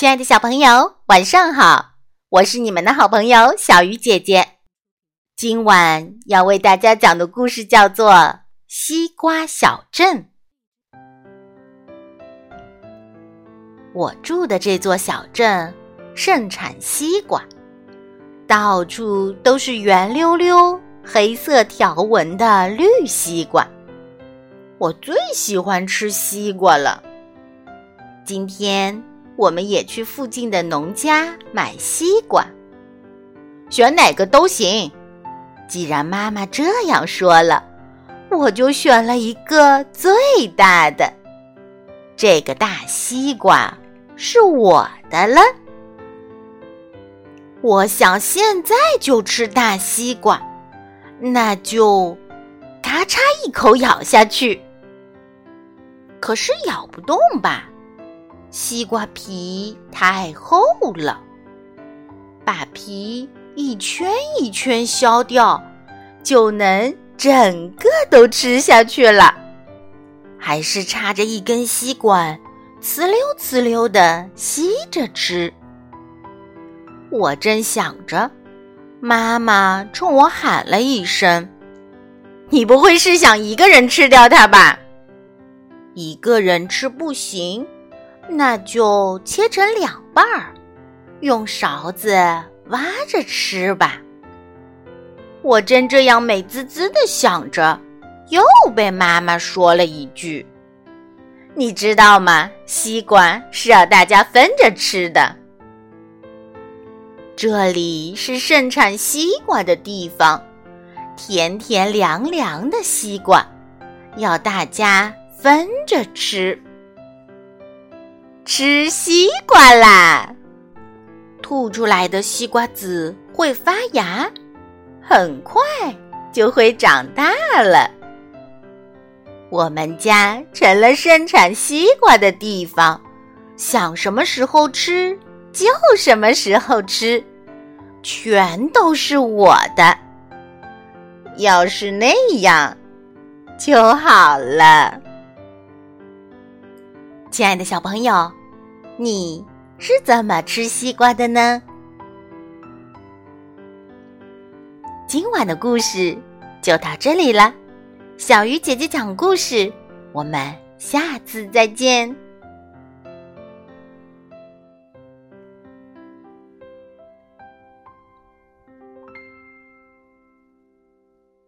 亲爱的小朋友，晚上好！我是你们的好朋友小鱼姐姐。今晚要为大家讲的故事叫做《西瓜小镇》。我住的这座小镇盛产西瓜，到处都是圆溜溜、黑色条纹的绿西瓜。我最喜欢吃西瓜了。今天。我们也去附近的农家买西瓜，选哪个都行。既然妈妈这样说了，我就选了一个最大的。这个大西瓜是我的了。我想现在就吃大西瓜，那就咔嚓一口咬下去。可是咬不动吧？西瓜皮太厚了，把皮一圈一圈削掉，就能整个都吃下去了。还是插着一根吸管，呲溜呲溜的吸着吃。我正想着，妈妈冲我喊了一声：“你不会是想一个人吃掉它吧？一个人吃不行。”那就切成两半儿，用勺子挖着吃吧。我正这样美滋滋的想着，又被妈妈说了一句：“你知道吗？西瓜是要大家分着吃的。这里是盛产西瓜的地方，甜甜凉凉的西瓜，要大家分着吃。”吃西瓜啦！吐出来的西瓜籽会发芽，很快就会长大了。我们家成了生产西瓜的地方，想什么时候吃就什么时候吃，全都是我的。要是那样就好了，亲爱的小朋友。你是怎么吃西瓜的呢？今晚的故事就到这里了，小鱼姐姐讲故事，我们下次再见。